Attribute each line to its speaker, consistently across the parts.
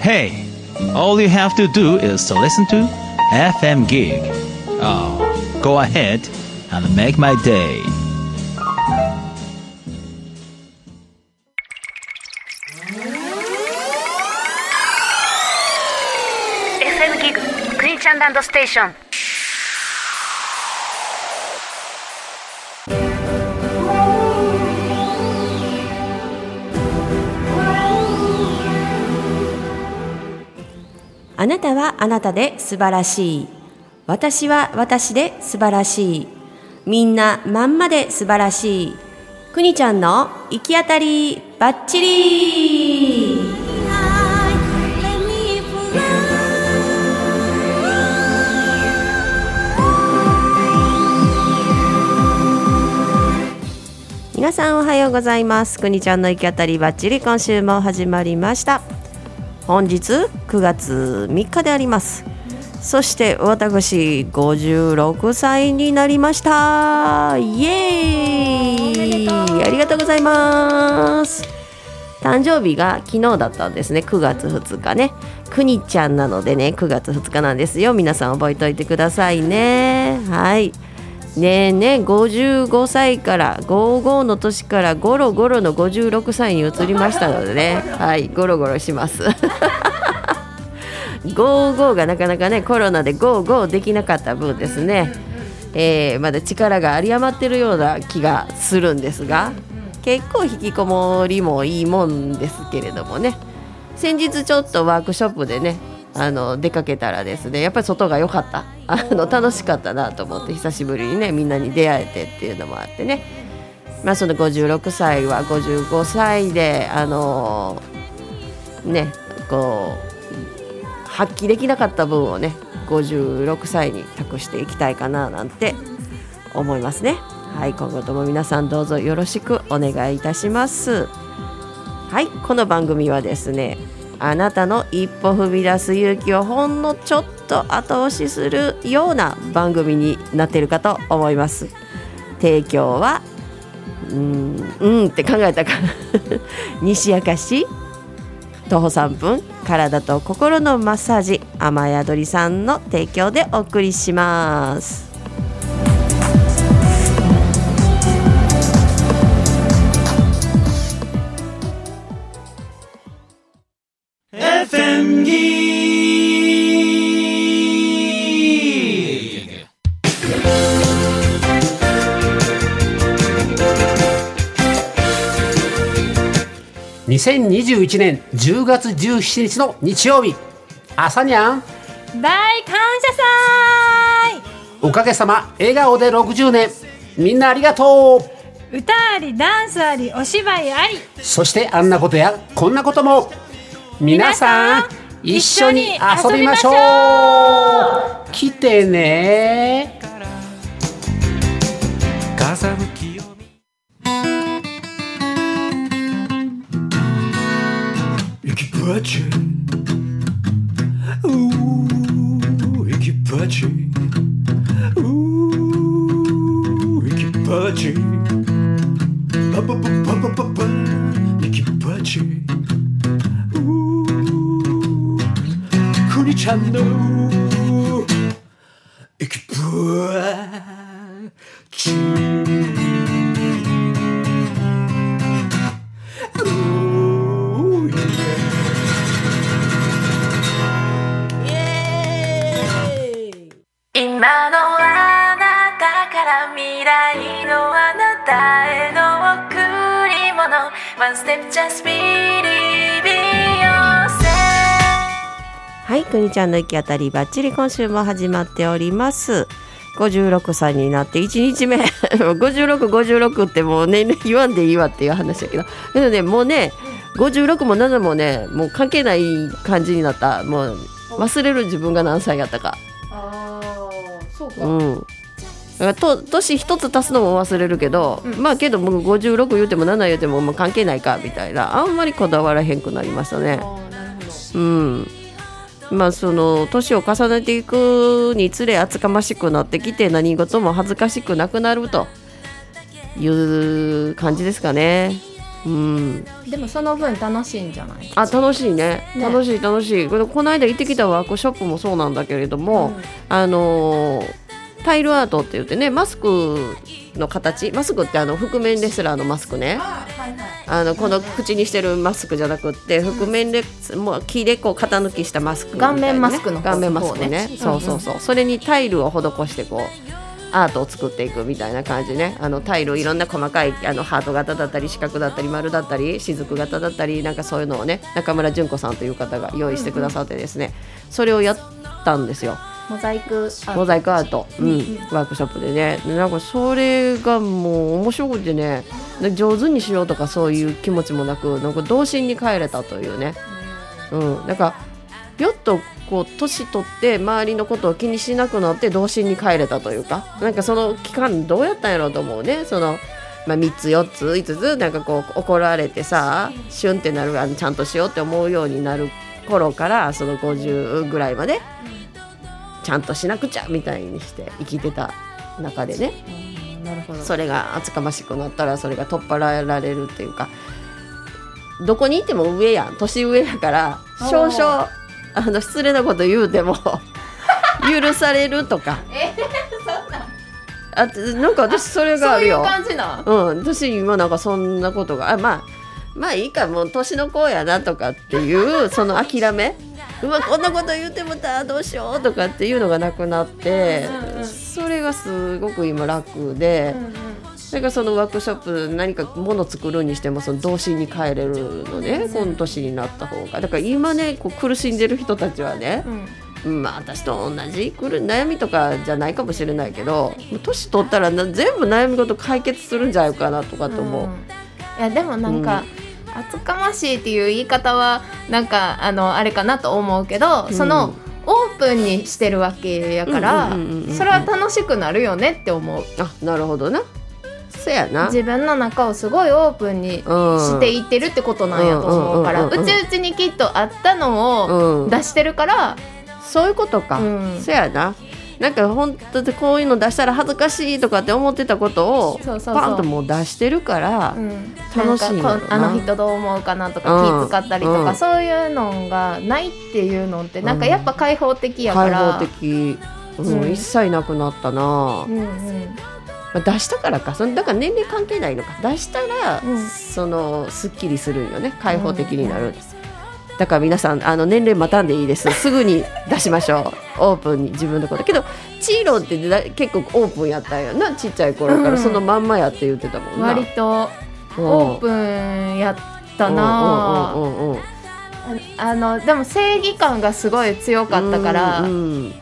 Speaker 1: Hey, all you have to do is to listen to FM Gig. Oh, go ahead and make my day.
Speaker 2: FM Gig, Queen Station.
Speaker 3: あなたはあなたで素晴らしい。私は私で素晴らしい。みんなまんまで素晴らしい。くにちゃんの行き当たりばっちり皆さんおはようございますくにちゃんの行き当たりばっちり今週も始まりました本日9月3日であります。そして私56歳になりました。イエーイ。ありがとうございます。誕生日が昨日だったんですね。9月2日ね。くにちゃんなのでね9月2日なんですよ。皆さん覚えておいてくださいね。はい。ねえねえ55歳から55の年からゴロゴロの56歳に移りましたのでね。はいゴロゴロします。55がなかなかねコロナで55できなかった分ですね、えーまだ力が有り余ってるような気がするんですが結構引きこもりもいいもんですけれどもね。先日ちょっとワークショップでねあの出かけたらですねやっぱり外が良かった。あの楽しかったなと思って久しぶりにねみんなに出会えてっていうのもあってね。まあその56歳は55歳であのねこう発揮できなかった分をね56歳に託していきたいかななんて思いますね。はい今後とも皆さんどうぞよろしくお願いいたします。はいこの番組はですねあなたの一歩踏み出す勇気をほんのちょっと後押しするような番組になっているかと思います。提供はうんうんって考えたか。西明石徒歩3分体と心のマッサージ雨宿りさんの提供でお送りします。
Speaker 4: 2021年10月17日の日曜日。朝にゃん
Speaker 5: 大感謝祭。
Speaker 4: おかげさま笑顔で60年。みんなありがとう。
Speaker 5: 歌ありダンスありお芝居あり。
Speaker 4: そしてあんなことやこんなことも。皆さん一緒に遊びましょう。来てね。
Speaker 6: 風向きを見
Speaker 7: 行きバチうー行きバチうー行きバチパパパパパパパ行きバチ
Speaker 2: One step just yourself.
Speaker 3: はい、くにちゃんの行き当たりばっちり今週も始まっております。56歳になって1日目。5656 56ってもう年齢言わんでいいわっていう話だけど。けどねもうね56も7もねもう関係ない感じになった。もう忘れる自分が何歳やったか。
Speaker 5: ああそうか。
Speaker 3: うんと年一つ足すのも忘れるけど、まあけどもう56言うても7言うてもまあ関係ないかみたいな。あんまりこだわらへんくなりましたね。うん。まあその年を重ねていくにつれ厚かましくなってきて何事も恥ずかしくなくなるという感じですかね。うん。
Speaker 8: でもその分楽しいんじゃない
Speaker 3: あ楽しいね。
Speaker 8: ね。
Speaker 3: 楽しい楽しい。これこの間行ってきたワークショップもそうなんだけれども、あのータイルアートって言ってねマスクの形マスクってあの覆面レスラーのマスクね。あのこの口にしてるマスクじゃなくって覆面でもう木でこう型抜きしたマスクね、
Speaker 8: 顔面マスクの方
Speaker 3: 顔面マスクね。
Speaker 8: ね。
Speaker 3: そうそうそう。それにタイルを施してこうアートを作っていくみたいな感じね。あのタイルいろんな細かいあのハート型だったり四角だったり丸だったり雫型だったりなんかそういうのをね中村純子さんという方が用意してくださってですね、それをやったんですよ
Speaker 8: モザイクア
Speaker 3: モザイクアート、うん。ワークショップでね。でなんかそれがもう面白くてね。で上手にしようとかそういう気持ちもなくなんか童心に帰れたというね、うん、なんかよっとこう年取って周りのことを気にしなくなって童心に帰れたというかなんかその期間どうやったんやろうと思うね。その、まあ、3つ4つ5つなんかこう怒られてさシュンってなるあのちゃんとしようって思うようになる頃からその50ぐらいまでちゃんとしなくちゃみたいにして生きてた中でね。
Speaker 8: なるほど。
Speaker 3: それが厚かましくなったらそれが取っ払えられるっていうかどこにいても上やん年上やから少々あの失礼なこと言うても 許されるとか。あなんか私それがあるよ。
Speaker 8: そういう感じな
Speaker 3: うん、私今なんかそんなことがあまあまあいいかもう年の子やなとかっていうその諦めうわこんなこと言ってもたどうしようとかっていうのがなくなってそれがすごく今楽で。だからそのワークショップ何かもの作るにしてもその童心に帰れるのね、この年になった方がだから今ねこう苦しんでる人たちはね、うんまあ私と同じくる悩みとかじゃないかもしれないけど年取ったらな全部悩み事解決するんじゃないかなとかと思う。
Speaker 8: いやでもなんか、厚かましいっていう言い方はなんかあのあれかなと思うけど、そのオープンにしてるわけやから、
Speaker 3: うんうんうんうんうん
Speaker 8: それは楽しくなるよねって思う。
Speaker 3: あなるほどな。そやな。
Speaker 8: 自分の中をすごいオープンにしていってるってことなんやと思うから
Speaker 3: うんうんうんうん。
Speaker 8: うちうちにきっとあったのを
Speaker 3: うん。
Speaker 8: 出してるから、
Speaker 3: そういうことか、
Speaker 8: うん。
Speaker 3: そやななんか本当でこういうの出したら恥ずかしいとかって思ってたことをパンともう出してるから、
Speaker 8: うん。
Speaker 3: 楽しい
Speaker 8: あの人どう思うかなとか
Speaker 3: うん
Speaker 8: 気使ったりとか、
Speaker 3: うん。
Speaker 8: そういうのがないっていうのってなんかやっぱ開放的やから、
Speaker 3: 開放的、うん
Speaker 8: うん。
Speaker 3: 一切なくなったな、
Speaker 8: うんうん。
Speaker 3: まあ、出したからか。そのだから年齢関係ないのか。出したら、
Speaker 8: うん。
Speaker 3: そのすっきりするんよね。開放的になる、だから皆さんあの年齢待たんでいいです。すぐに出しましょう。オープンに自分のことけどチーロンってだ結構オープンやったんやな。ちっちゃい頃か
Speaker 8: うん。
Speaker 3: らそのまんまやって言ってたもんな。
Speaker 8: 割とオープンやったなあのでも正義感がすごい強かったから、
Speaker 3: うんうん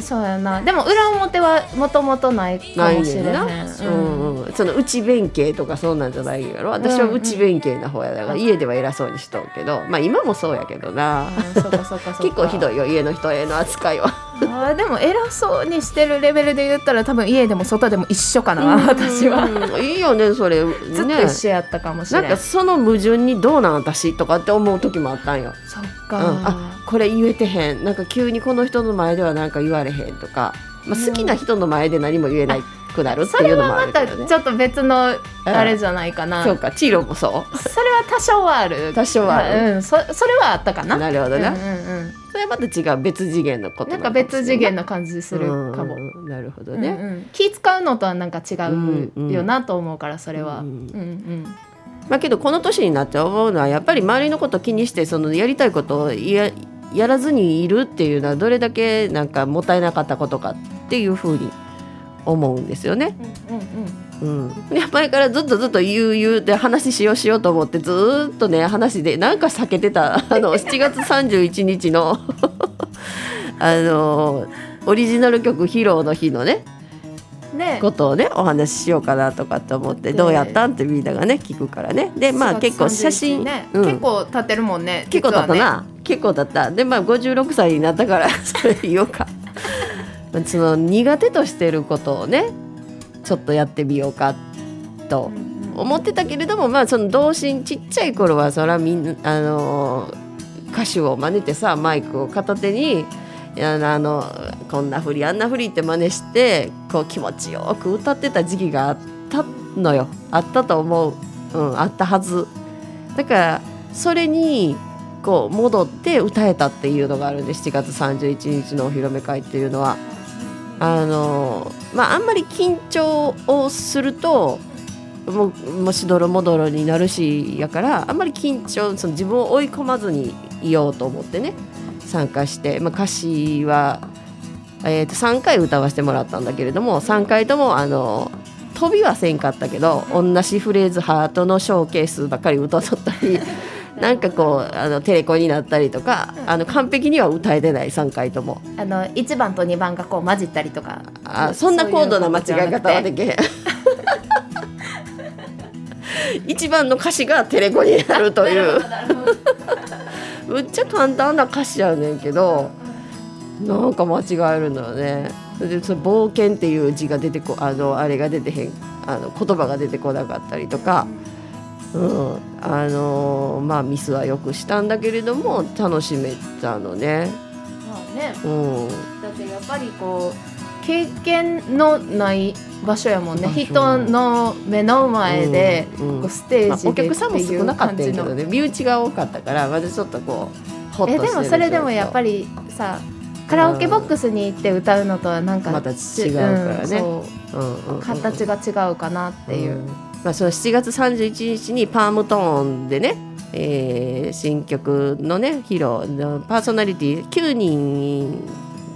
Speaker 8: そうやな。でも裏表はもともとないか
Speaker 3: ない
Speaker 8: もしれ
Speaker 3: な、うんうん。その内弁慶とかそうなんじゃないやろ。私は内弁慶な方やだから、家では偉そうにしとうけど。まあ今もそうやけどな、
Speaker 8: うんそっかそっかそっか。
Speaker 3: 結構ひどいよ家の人への扱いは。
Speaker 8: あーでも偉そうにしてるレベルで言ったら多分家でも外でも一緒かな私は。
Speaker 3: うんいいよねそれ。
Speaker 8: ずっと
Speaker 3: ね
Speaker 8: 一緒やったかもしれ
Speaker 3: なんかその矛盾にどうなん私とかって思う時もあったんよ、
Speaker 8: そっ
Speaker 3: うん、
Speaker 8: か、
Speaker 3: あこれ言えてへん。なんか急にこの人の前ではなんか言われへんとか、まあ、好きな人の前で何も言えないくなるって
Speaker 8: それ
Speaker 3: いうのも
Speaker 8: はまた
Speaker 3: あるけどね。
Speaker 8: ちょっと別のあれじゃないかな、
Speaker 3: そうかチーロもそ
Speaker 8: それは多少はある。
Speaker 3: 多少はある。
Speaker 8: うんそそれはあったかな。
Speaker 3: なるほどな。
Speaker 8: うんうんうん。
Speaker 3: それはまた違う別次元のこと
Speaker 8: なんか別次元な感じするかも、
Speaker 3: うんうんなるほど
Speaker 8: うん
Speaker 3: ね、
Speaker 8: うん。気使うのとはなんか違
Speaker 3: うんう
Speaker 8: うんよなと思うからそれは、
Speaker 3: う
Speaker 8: うん。んうん。
Speaker 3: まあけどこの年になって思うのはやっぱり周りのことを気にしてそのやりたいことをややらずにいるっていうのはどれだけなんかもったいなかったことかっていうふうに思うんですよね。
Speaker 8: うん
Speaker 3: 前からずっとずっと言う言うで話しようしようと思ってずーっとね話でなんか避けてた。あの7月31日の あのオリジナル曲披露の日のね
Speaker 8: ね。
Speaker 3: ことをねお話ししようかなとかって思って
Speaker 8: で
Speaker 3: どうやったんってみんながね聞くからね。でまあ結構写真、
Speaker 8: ね、
Speaker 3: うん。
Speaker 8: 結構経ってるもんね
Speaker 3: 結構だったな、結構だった。でまあ56歳になったから それ言おうか。その苦手としてることをねちょっとやってみようかと思ってたけれどもまあその童心ちっちゃい頃はそらみんなあの歌手を真似てさマイクを片手にあのこんなふりあんなふりって真似してこう気持ちよく歌ってた時期があったのよ。あったと思う、うん、あったはず。だからそれにこう戻って歌えたっていうのがあるんで7月31日のお披露目会っていうのは。あのまああんまり緊張をするともうもうしどろもどろになるしやからあんまり緊張その自分を追い込まずにいようと思ってね参加して、まあ、歌詞は、えー、と3回歌わせてもらったんだけれども3回ともあの飛びはせんかったけど同じフレーズハートのショーケースばっかり歌っとったり なんかこうあのテレコになったりとかあの完璧には歌えてない3回とも。
Speaker 8: あの1番と2番がこう混じったりとか。
Speaker 3: あそんな高度な間違い方はできへん。一番の歌詞がテレコになるという。むっちゃ簡単な歌詞やねんけどなんか間違えるのよね。でその冒険っていう字が出てこあのあれが出てへんあの言葉が出てこなかったりとか、うん、あのまあミスはよくしたんだけれども楽しめたのね。
Speaker 8: まあね。
Speaker 3: うん。
Speaker 8: だってやっぱりこう経験のない場所やもんね。人の目の前で
Speaker 3: うんうん。
Speaker 8: ステ
Speaker 3: まあ、
Speaker 8: ージで
Speaker 3: お客さんも少なかったけどね。身内が多かったからまだちょっとこうホッとしてる
Speaker 8: えでもそれでもやっぱ
Speaker 3: り
Speaker 8: りさカラオケボックスに行って歌うのとはなんか
Speaker 3: また違うからね。
Speaker 8: うん形が違うかなっていう、
Speaker 3: ん。まあ、その7月31日にパームトーンでね、えー新曲のね披露。のパーソナリティ9人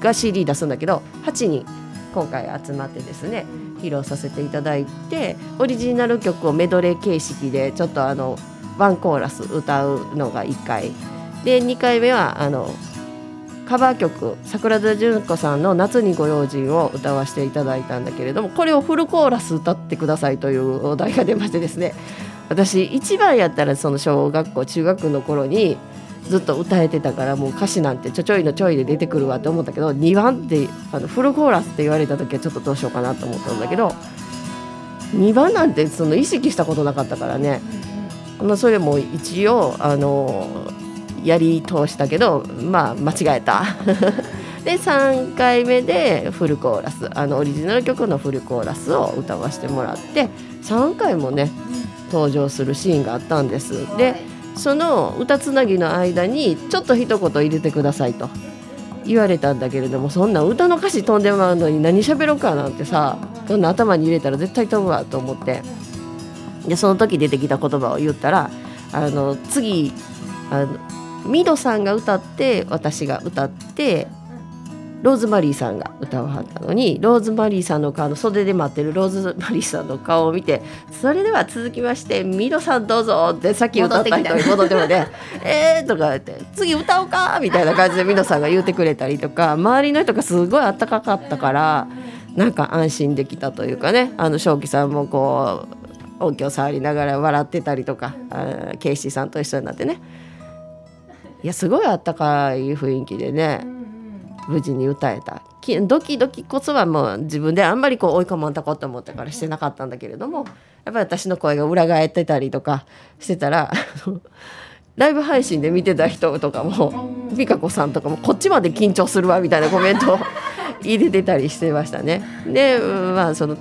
Speaker 3: が CD 出すんだけど8人今回集まってですね披露させていただいてオリジナル曲をメドレー形式でちょっとあのワンコーラス歌うのが1回。で2回目はあのカバー曲桜田淳子さんの「夏にご用心」を歌わせていただいたんだけれどもこれをフルコーラス歌ってくださいというお題が出ましてですね私一番やったらその小学校中学の頃にずっと歌えてたからもう歌詞なんてちょちょいのちょいで出てくるわって思ったけど2番ってあのフルコーラスって言われた時はちょっとどうしようかなと思ったんだけど2番なんてその意識したことなかったからね、まあ、それも一応あのやり通したけどまあ間違えた。で3回目でフルコーラスあのオリジナル曲のフルコーラスを歌わせてもらって3回もね登場するシーンがあったんです。でその歌つなぎの間にちょっと一言入れてくださいと言われたんだけれどもそんな歌の歌詞飛んでまうのに何喋ろうかなんてさそんな頭に入れたら絶対飛ぶわと思ってでその時出てきた言葉を言ったらあの次あのミドさんが歌って私が歌ってローズマリーさんが歌わはったのにローズマリーさんの顔の袖で待ってるローズマリーさんの顔を見てそれでは続きましてミドさんどうぞってさっき歌った人に戻ってもねえーとか言って次歌おうかみたいな感じでミドさんが言ってくれたりとか周りの人がすごいあったかかったからなんか安心できたというかねあの正気さんもこう音響触りながら笑ってたりとかあーケイシーさんと一緒になってねいやすごいあったかい雰囲気でね無事に歌えたきドキドキこそはもう自分であんまりこう追い込まんとこうと思ったからしてなかったんだけれどもやっぱり私の声が裏返ってたりとかしてたら ライブ配信で見てた人とかも美香子さんとかもこっちまで緊張するわみたいなコメントを 入れてたりしてましたね。でまあその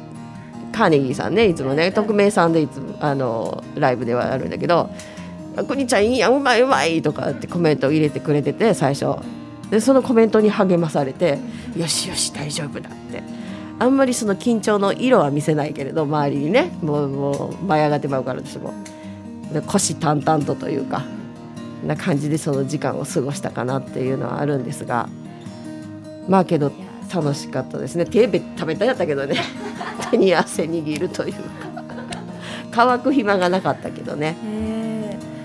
Speaker 3: カーネギーさんねいつもね匿名さんでいつもあのライブではあるんだけど「くにちゃんいいやんうまいうまい」とかってコメントを入れてくれてて最初。でそのコメントに励まされて「よしよし大丈夫だ」って。あんまりその緊張の色は見せないけれど周りにねもうもう舞い上がってまうから私も。で虎視眈々とというかな感じでその時間を過ごしたかなっていうのはあるんですが。まあけど楽しかったですね。手べ食べたやったけどね。手に汗握るというか。乾く暇がなかったけどね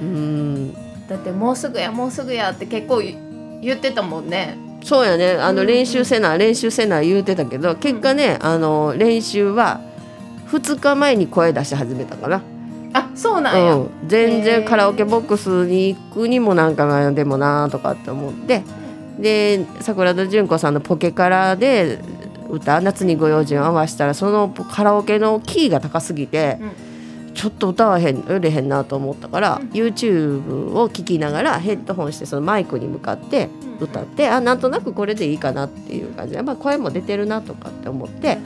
Speaker 3: うん。
Speaker 8: だってもうすぐやもうすぐやって結構言言ってたもんね。
Speaker 3: そうやね。あの練習せな練習せな言うてたけど結果ねあの練習は2日前に声出し始めたかな、
Speaker 8: あそうなんや、
Speaker 3: うん、全然カラオケボックスに行くにもなんかなでもなとかって思って。で桜田淳子さんのポケカラで歌「夏にご用心」を合わせたらそのカラオケのキーが高すぎて、ちょっと歌わへん売れへんなと思ったから、YouTube を聴きながらヘッドホンしてそのマイクに向かって歌って、あなんとなくこれでいいかなっていう感じ。で、まあ、声も出てるなとかって思って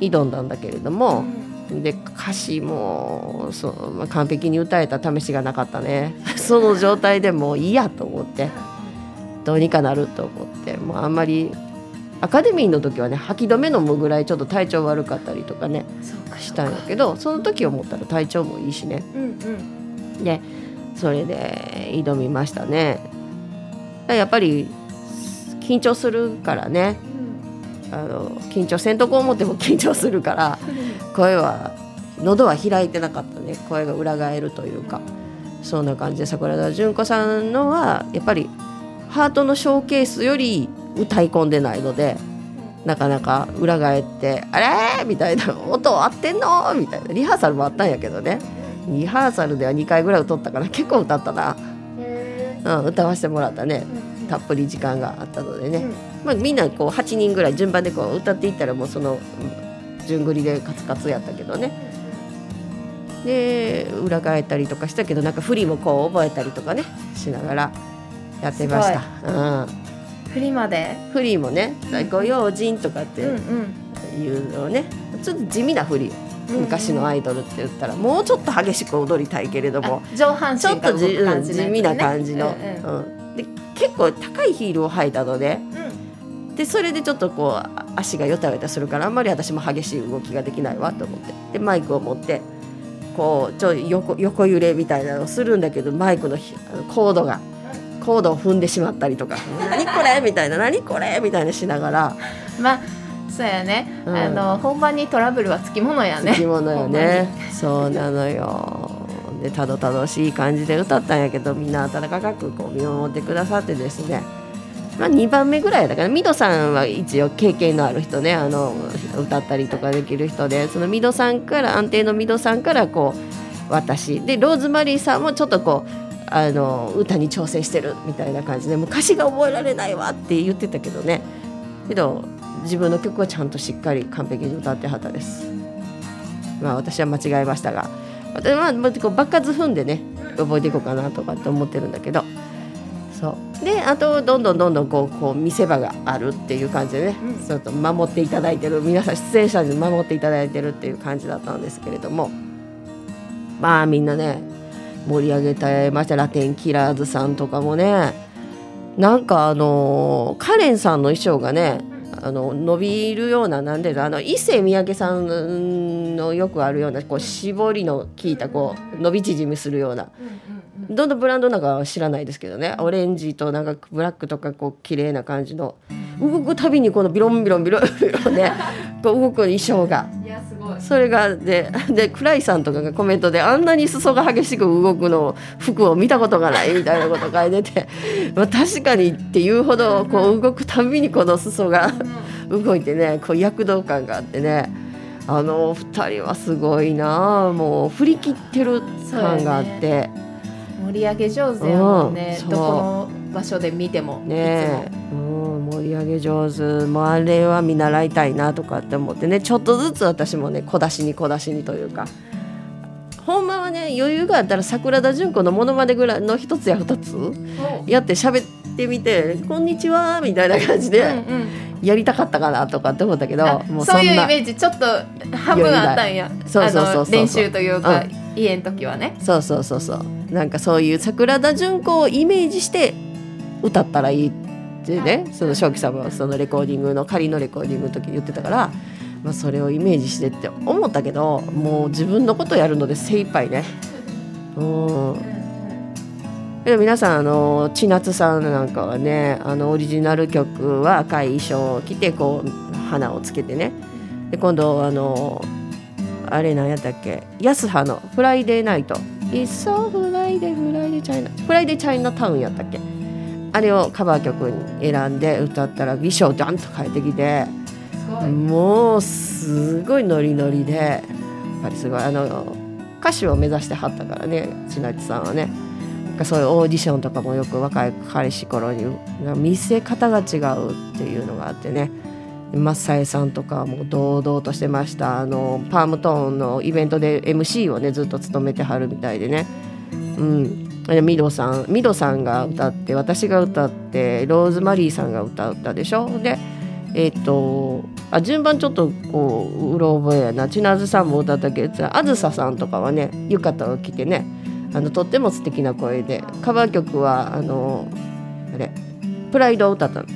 Speaker 3: 挑んだんだけれども、で歌詞もそう、まあ、完璧に歌えた試しがなかったね。その状態でもういいやと思ってどうにかなると思ってもうあんまりアカデミーの時はね吐き止め飲むぐらいちょっと体調悪かったりとかねしたんやけどその時思ったら体調もいいしね。
Speaker 8: うん。うん
Speaker 3: でそれで挑みましたね。やっぱり緊張するからね。あの緊張せんとこ思っても緊張するから 声は喉は開いてなかったね。声が裏返るというか。そんな感じで桜田淳子さんのはやっぱりハートのショーケースより歌い込んでないのでなかなか裏返って「あれ?」みたいな「音合ってんの?」みたいな。リハーサルもあったんやけどね。リハーサルでは2回ぐらい歌ったから結構歌ったな、うん、歌わせてもらったね。たっぷり時間があったのでね、まあ、みんなこう8人ぐらい順番でこう歌っていったらもうそのうん順繰りでカツカツやったけどね。で裏返ったりとかしたけどなんか振りもこう覚えたりとかねしながらやってました、うん、
Speaker 8: 振りまで？
Speaker 3: フリーもね「ご用心」とかっていうのをねちょっと地味なフリー。昔のアイドルって言ったらもうちょっと激しく踊りたいけれども
Speaker 8: あ上半身
Speaker 3: ちょっと地味な感じの、
Speaker 8: うん
Speaker 3: で結構高いヒールを履いたのででそれでちょっとこうあ足がよたよたするからあんまり私も激しい動きができないわと思って。でマイクを持ってこうちょい横横揺れみたいなのをするんだけどマイクのコードがコードを踏んでしまったりとか「何これ?」みたいな「何これ?」みたいなしながら
Speaker 8: まあそうやね、
Speaker 3: うん。
Speaker 8: あの本番にトラブルはつきものやね。
Speaker 3: つきものよね。そうなのよ。でたどたどしい感じで歌ったんやけどみんな温かくこう見守ってくださってですね。まあ、2番目ぐらいだからミドさんは一応経験のある人ね。あの歌ったりとかできる人で。そのミドさんから安定のミドさんからこう私でローズマリーさんもちょっとこうあの歌に挑戦してるみたいな感じでもう歌詞が覚えられないわって言ってたけどね。けど自分の曲はちゃんとしっかり完璧に歌ってはったです。まあ私は間違えましたが。私はまあこう爆発踏んでね覚えていこうかなとかって思ってるんだけど。そう。であとどんどんどんどんこうこう見せ場があるっていう感じでね、ちょっと守っていただいてる。皆さん出演者に守っていただいてるっていう感じだったんですけれども。まあみんなね盛り上げてました。ラテンキラーズさんとかもね。なんかあのカレンさんの衣装がねあの伸びるようななんであの伊勢三宅さんのよくあるようなこう絞りの効いたこう伸び縮みするような。どんどんブランドなんかは知らないですけどね。オレンジとなんかブラックとかこう綺麗な感じの。動くたびにこのビロンビロンビロンビロンね。こう動く衣装がそれがででクライさんとかがコメントであんなに裾が激しく動くの服を見たことがないみたいなこと書いてて、まあ、確かにっていうほどこう動くたびにこの裾が動いてねこう躍動感があってねあの二人はすごいなあもう振り切ってる感があって。
Speaker 8: 盛り上げ上手やもんね。
Speaker 3: うん。
Speaker 8: どこの場所で見ても
Speaker 3: ねえ、うん、盛り上げ上手。もうあれは見習いたいなとかって思ってね。ちょっとずつ私もね小出しに小出しにというか。ほんまはね余裕があったら桜田淳子のモノマネぐらいの一つや二つやって喋ってみて「こんにちは」みたいな感じでやりたかったかなとかって思ったけど
Speaker 8: あ
Speaker 3: もうそ
Speaker 8: ういうイメージちょっと半分あったんや。
Speaker 3: そうそうそうそう
Speaker 8: 練習というか、
Speaker 3: う
Speaker 8: 家の時はね。
Speaker 3: そうそうそうそう。なんかそういう桜田淳子をイメージして歌ったらいいってね。その正気さんはそのレコーディングの仮のレコーディングの時に言ってたから、まあ、それをイメージしてって思ったけどもう自分のことやるので精一杯ね。うん。でも皆さんあの千夏さんなんかはねあのオリジナル曲は赤い衣装を着てこう花をつけてね。で今度あのあれ何やったっけ？泰葉の「フライデーナイト」「いっそフライデーフライデーチャイナ」「フライデーチャイナタウン」やったっけ？あれをカバー曲に選んで歌ったら衣装ダンと変えてきて。もうすごいノリノリでやっぱりすごい。あの歌手を目指してはったからね千夏さんはね。なんかそういうオーディションとかもよく若い彼氏頃に見せ方が違うっていうのがあってねマッサエさんとかも堂々としてました。あのパームトーンのイベントで MC をねずっと務めてはるみたいでね。うん。ミドさんミドさんが歌って私が歌ってローズマリーさんが歌ったでしょ？でえっ、とあ順番ちょっとこううろ覚えやな。千奈津さんも歌ったけどあずささんとかはね浴衣を着てねあのとっても素敵な声でカバー曲はあのあれ「プライド」を歌ったの。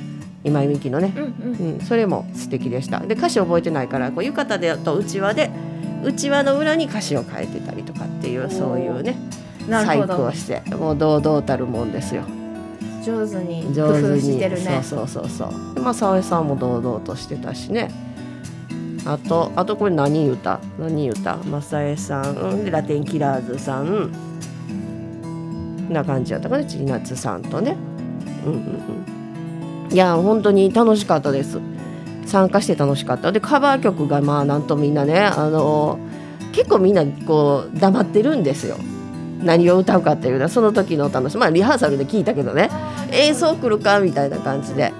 Speaker 3: 今井美樹のね、
Speaker 8: うんうん。
Speaker 3: うん、それも素敵でした。で歌詞覚えてないからこう浴衣でとうちわでうちわの裏に歌詞を変えてたりとかっていうそういうね細工をしてもう堂々たるもんですよ。
Speaker 8: 上手に工
Speaker 3: 上手
Speaker 8: 夫
Speaker 3: に
Speaker 8: してるね。
Speaker 3: そうそうそうそう。でまあ沙織さんも堂々としてたしね。あとあとこれ何歌？何歌？正江さんでラテンキラーズさん。な感じやったかな？ちなつさんとね。うんうんうんいや本当に楽しかったです。参加して楽しかった。でカバー曲がまあなんとみんなねあの結構みんなこう黙ってるんですよ。何を歌うかっていうのはその時の楽しみ。まあリハーサルで聞いたけどね。演奏来るかみたいな感じで。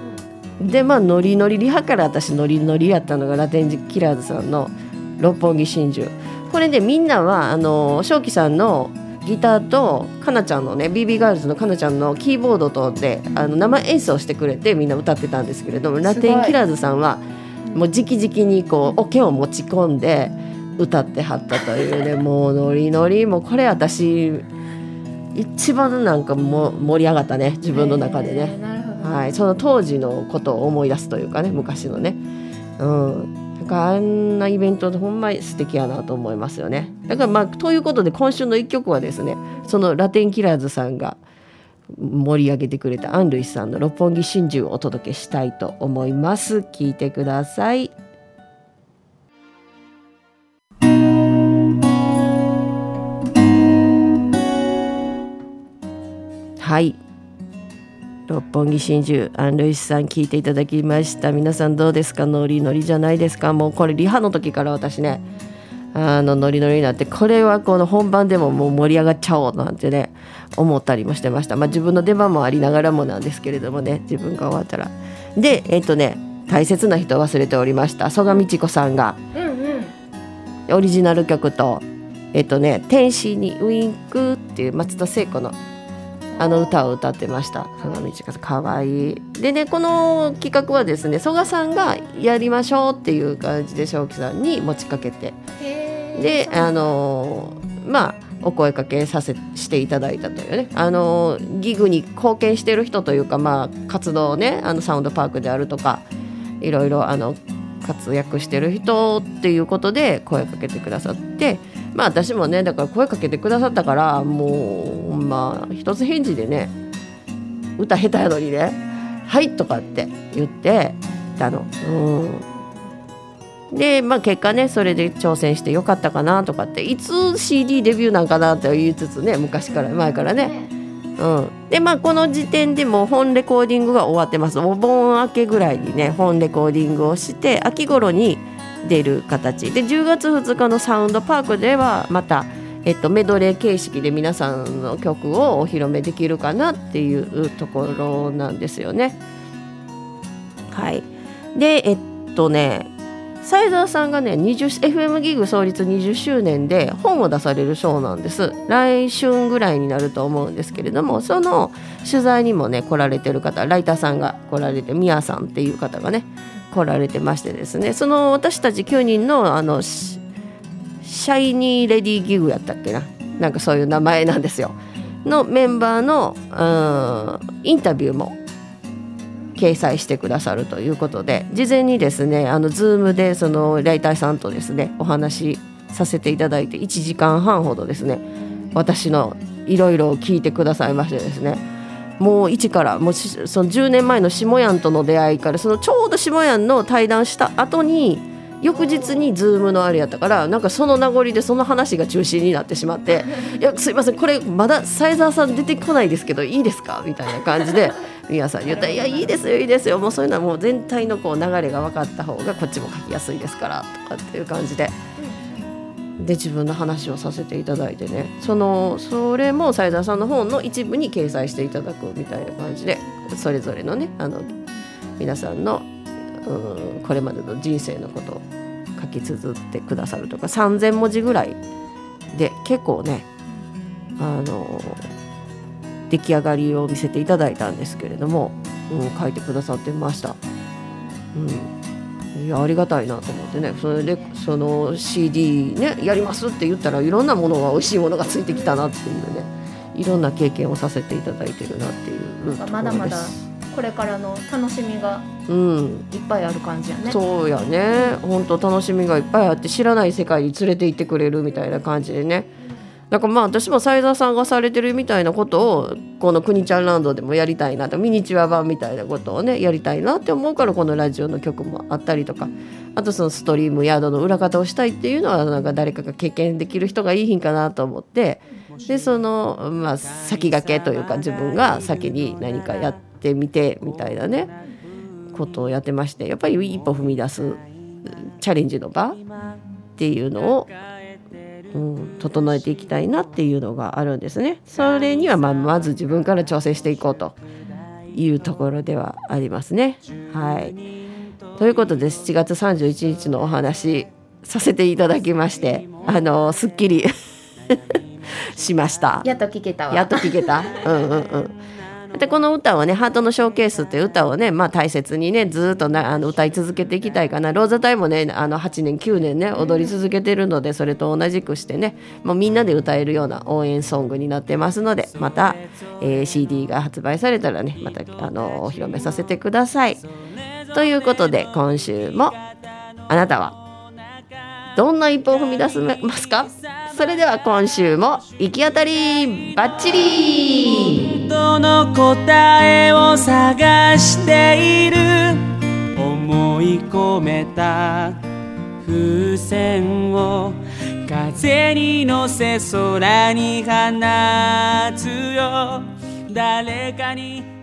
Speaker 3: でまあノリノリリハから私ノリノリやったのがラテンジキラーズさんの「六本木真珠」これでみんなはあの正輝さんのギターとかなちゃんのね BB ガールズのかなちゃんのキーボードとであの生演奏してくれてみんな歌ってたんですけれどもラテンキラーズさんはもう直々にこうオケを持ち込んで歌ってはったというね もうノリノリ。もうこれ私一番なんかもう盛り上がったね自分の中でね。はい、その当時のことを思い出すというかね昔のね、うんかあんなイベントでほんま素敵やなと思いますよね。だからまあということで今週の一曲はですねそのラテンキラーズさんが盛り上げてくれたアン・ルイスさんの「六本木真珠」をお届けしたいと思います。聞いてください。はい。六本木真珠アン・ルイスさん聞いていただきました。皆さんどうですか？ノリノリじゃないですか？もうこれリハの時から私ね。あのノリノリになってこれはこの本番でももう盛り上がっちゃおうなんてね思ったりもしてました。まあ自分の出番もありながらもなんですけれどもね自分が終わったら。でえっ、とね大切な人忘れておりました。曽我道子さんが。オリジナル曲とえっとね「天使にウインク」っていう松田聖子のあの歌を歌ってました。曽我道子さんかわい。いでねこの企画はですね曽我さんがやりましょうっていう感じで正輝さんに持ちかけて。であのーまあお声かけさせしていただいたというね。あのーギグに貢献してる人というかまあ活動をねあのサウンドパークであるとかいろいろあの活躍してる人っていうことで声かけてくださってまあ私もねだから声かけてくださったからもうまあ一つ返事でね歌下手やのにね「はい」とかって言ってたの。うんでまあ結果ねそれで挑戦してよかったかなとかっていつ CD デビューなんかなって言いつつね昔から前からね。うん、でまあこの時点でもう本レコーディングが終わってますお盆明けぐらいにね本レコーディングをして秋頃に出る形。で10月2日のサウンドパークではまた、えっと、メドレー形式で皆さんの曲をお披露目できるかなっていうところなんですよね。はい、でえっとね斉沢さんがね 20FM ギグ創立20周年で本を出される賞なんです。来春ぐらいになると思うんですけれどもその取材にもね来られてる方ライターさんが来られてミヤさんっていう方がね来られてましてですねその私たち9人のあのシャイニーレディーギグやったっけななんかそういう名前なんですよ。のメンバーのうんインタビューも掲載してくださるということで事前にですねあの Zoom でそのライターさんとですねお話しさせていただいて1時間半ほどですね私のいろいろ聞いてくださいましてですねもう一からもうしその10年前の下やんとの出会いからそのちょうど下やんの対談した後に翌日に Zoom のあれやったからなんかその名残でその話が中心になってしまって「いやすいませんこれまだ斉沢さん出てこないですけどいいですか?」みたいな感じで皆さんに言ったら「いやいいですよいいですよもうそういうのはもう全体のこう流れが分かった方がこっちも書きやすいですから」とかっていう感じで。で自分の話をさせていただいてねそのそれも斉沢さんの本の一部に掲載していただくみたいな感じでそれぞれのねあの皆さんのうんこれまでの人生のことを書き綴ってくださるとか3,000文字ぐらいで結構ねあの出来上がりを見せていただいたんですけれども、うん、書いてくださってました。うんいやありがたいなと思ってね。それでその CD ねやりますって言ったらいろんなものが美味しいものがついてきたなっていうね。いろんな経験をさせていただいてるなっていう
Speaker 8: まだまだこれからの楽しみが
Speaker 3: うん。
Speaker 8: いっぱいある感じやね。
Speaker 3: そうやね。本当楽しみがいっぱいあって知らない世界に連れて行ってくれるみたいな感じでねだからまあ私も斉沢さんがされてるみたいなことをこの「国ちゃんランド」でもやりたいなとミニチュア版みたいなことをねやりたいなって思うからこのラジオの曲もあったりとか。あとそのストリームヤードの裏方をしたいっていうのはなんか誰かが経験できる人がいい品かなと思って。でそのまあ先駆けというか自分が先に何かやってみてみたいなね。ことをやってましてやっぱり一歩踏み出すチャレンジの場っていうのを、うん、整えていきたいなっていうのがあるんですね。それにはまあまず自分から調整していこうというところではありますね。はい、ということで7月31日のお話させていただきましてあのすっきり しました。
Speaker 8: やっと聞けたわ
Speaker 3: やっと聞けた。うんうんうん。でこの歌はね「ハートのショーケース」っていう歌をね、まあ、大切にねずっとなあの歌い続けていきたいかな。ローザ隊もねあの8年9年ね踊り続けてるのでそれと同じくしてねもうみんなで歌えるような応援ソングになってますのでまた、えー CD が発売されたらねまたあのお披露目させてください。ということで今週もあなたはどんな一歩を踏み出せますか？それでは今週も行き当たりバッチリ！
Speaker 9: どの答えを探している。思い込めた風船を風に乗せ空に放つよ。誰かに